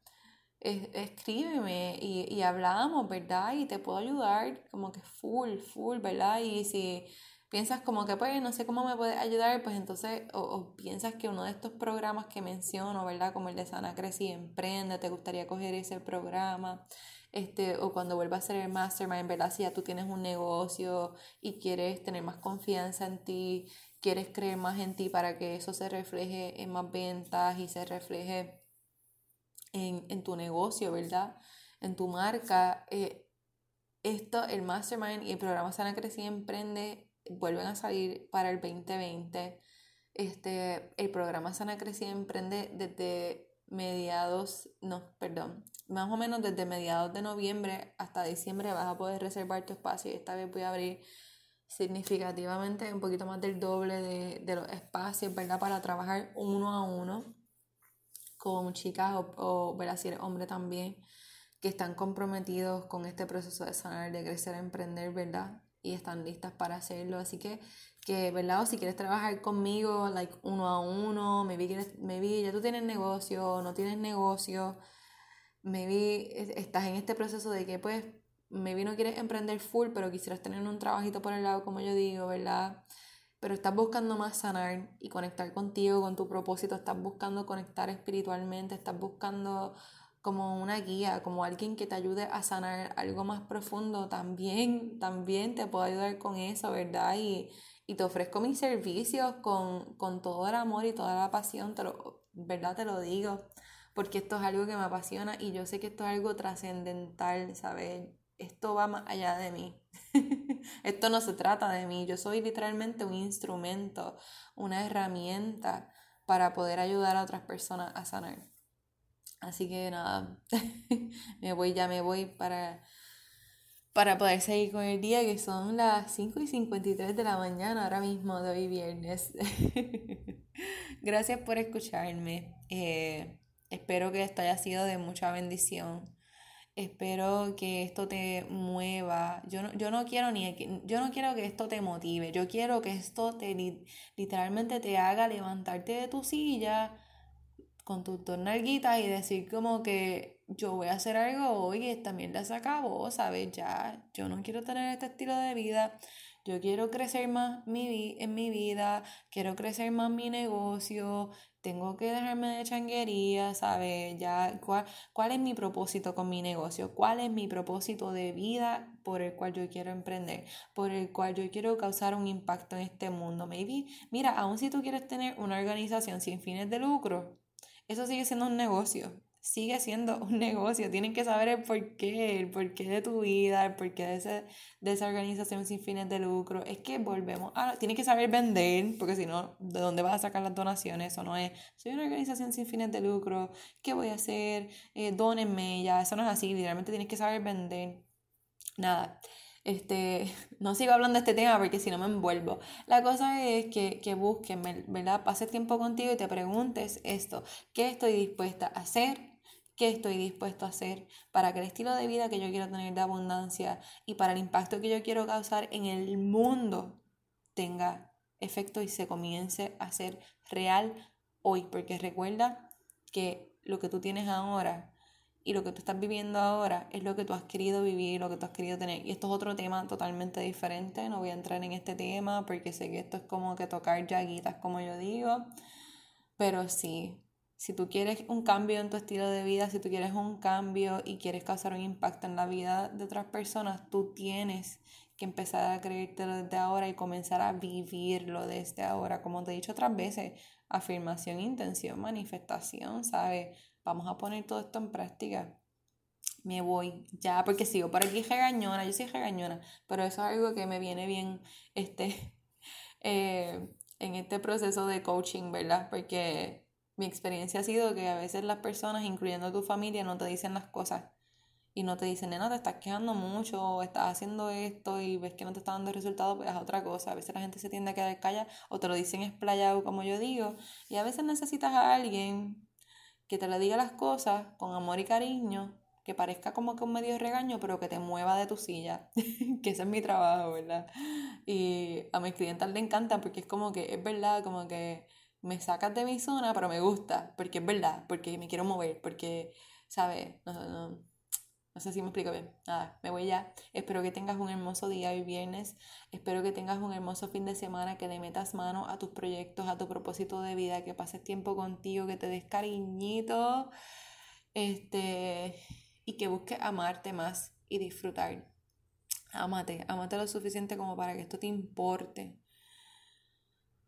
escríbeme y, y hablamos, ¿verdad? Y te puedo ayudar como que full, full, ¿verdad? Y si piensas como que pues no sé cómo me puedes ayudar, pues entonces o, o, piensas que uno de estos programas que menciono, ¿verdad? Como el de Sana Crece Emprende, te gustaría coger ese programa este, o cuando vuelvas a ser el mastermind, ¿verdad? Si ya tú tienes un negocio y quieres tener más confianza en ti, quieres creer más en ti para que eso se refleje en más ventas y se refleje en, en tu negocio, ¿verdad? En tu marca. Eh, esto, el mastermind y el programa Sana Crecer Emprende vuelven a salir para el 2020. Este, el programa Sana Crecer Emprende desde mediados, no, perdón, más o menos desde mediados de noviembre hasta diciembre vas a poder reservar tu espacio esta vez voy a abrir significativamente un poquito más del doble de, los espacios, ¿verdad? Para trabajar uno a uno con chicas o, o ¿verdad? si eres hombre también, que están comprometidos con este proceso de sanar, de crecer, emprender, ¿verdad? Y están listas para hacerlo. Así que que, ¿verdad? O si quieres trabajar conmigo, like, uno a uno, maybe, quieres, maybe ya tú tienes negocio, no tienes negocio, maybe estás en este proceso de que, pues, maybe no quieres emprender full, pero quisieras tener un trabajito por el lado, como yo digo, ¿verdad? Pero estás buscando más sanar y conectar contigo, con tu propósito, estás buscando conectar espiritualmente, estás buscando como una guía, como alguien que te ayude a sanar algo más profundo, también, también te puedo ayudar con eso, ¿verdad? Y, y te ofrezco mis servicios con, todo el amor y toda la pasión, te lo, ¿verdad? Te lo digo, porque esto es algo que me apasiona y yo sé que esto es algo trascendental, ¿sabes? Esto va más allá de mí. Esto no se trata de mí, yo soy literalmente un instrumento, una herramienta para poder ayudar a otras personas a sanar. Así que nada, me voy, ya me voy para, para poder seguir con el día, que son las 5 y 53 de la mañana ahora mismo de hoy viernes. Gracias por escucharme. Eh, espero que esto haya sido de mucha bendición. Espero que esto te mueva. Yo no, yo no quiero ni yo no quiero que esto te motive. Yo quiero que esto te literalmente te haga levantarte de tu silla con tus dos y decir como que yo voy a hacer algo esta mierda se acabó, ¿sabes? Ya, yo no quiero tener este estilo de vida. Yo quiero crecer más mi, en mi vida, quiero crecer más mi negocio, tengo que dejarme de changuería, ¿sabes? Ya, ¿cuál, ¿cuál es mi propósito con mi negocio? ¿Cuál es mi propósito de vida por el cual yo quiero emprender? Por el cual yo quiero causar un impacto en este mundo. Maybe, mira, aun si tú quieres tener una organización sin fines de lucro, eso sigue siendo un negocio. Sigue siendo un negocio. Tienen que saber el porqué, el porqué de tu vida, el porqué de, de esa organización sin fines de lucro. Es que volvemos. Tienes que saber vender, porque si no, ¿de dónde vas a sacar las donaciones? Eso no es. Soy una organización sin fines de lucro. ¿Qué voy a hacer? Eh, dónenme ya. Eso no es así. Literalmente tienes que saber vender. Nada. Este, no sigo hablando de este tema porque si no me envuelvo. La cosa es que, que busquen, ¿verdad? Pases tiempo contigo y te preguntes esto. ¿Qué estoy dispuesta a hacer? ¿Qué estoy dispuesto a hacer para que el estilo de vida que yo quiero tener de abundancia y para el impacto que yo quiero causar en el mundo tenga efecto y se comience a ser real hoy? Porque recuerda que lo que tú tienes ahora y lo que tú estás viviendo ahora es lo que tú has querido vivir, lo que tú has querido tener. Y esto es otro tema totalmente diferente, no voy a entrar en este tema porque sé que esto es como que tocar llaguitas, como yo digo, pero sí, si tú quieres un cambio en tu estilo de vida, si tú quieres un cambio y quieres causar un impacto en la vida de otras personas, tú tienes que empezar a creértelo desde ahora y comenzar a vivirlo desde ahora. Como te he dicho otras veces, afirmación, intención, manifestación, ¿sabes? vamos a poner todo esto en práctica. Me voy ya, porque sigo por aquí regañona, yo soy regañona, pero eso es algo que me viene bien este, eh, en este proceso de coaching, ¿verdad? Porque mi experiencia ha sido que a veces las personas, incluyendo tu familia, no te dicen las cosas y no te dicen, nena, te estás quejando mucho, o estás haciendo esto y ves que no te está dando resultados, pues es otra cosa. A veces la gente se tiende a quedar callada o te lo dicen explayado, como yo digo, y a veces necesitas a alguien que te le diga las cosas con amor y cariño, que parezca como que un medio regaño, pero que te mueva de tu silla, que ese es mi trabajo, ¿verdad? Y a mis clientes les encanta porque es como que es verdad, como que me sacas de mi zona, pero me gusta, porque es verdad, porque me quiero mover, porque, ¿sabes? No, no, no sé si me explico bien. Nada, me voy ya. Espero que tengas un hermoso día hoy viernes. Espero que tengas un hermoso fin de semana, que le metas mano a tus proyectos, a tu propósito de vida, que pases tiempo contigo, que te des cariñito. Este, y que busques amarte más y disfrutar. Amate, amate lo suficiente como para que esto te importe.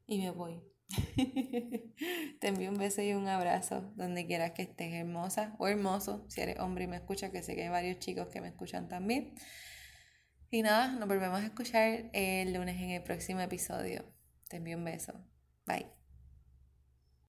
Y me voy. Te envío un beso y un abrazo donde quieras que estés hermosa o hermoso. Si eres hombre y me escuchas, que sé que hay varios chicos que me escuchan también. Y nada, nos volvemos a escuchar el lunes en el próximo episodio. Te envío un beso. Bye.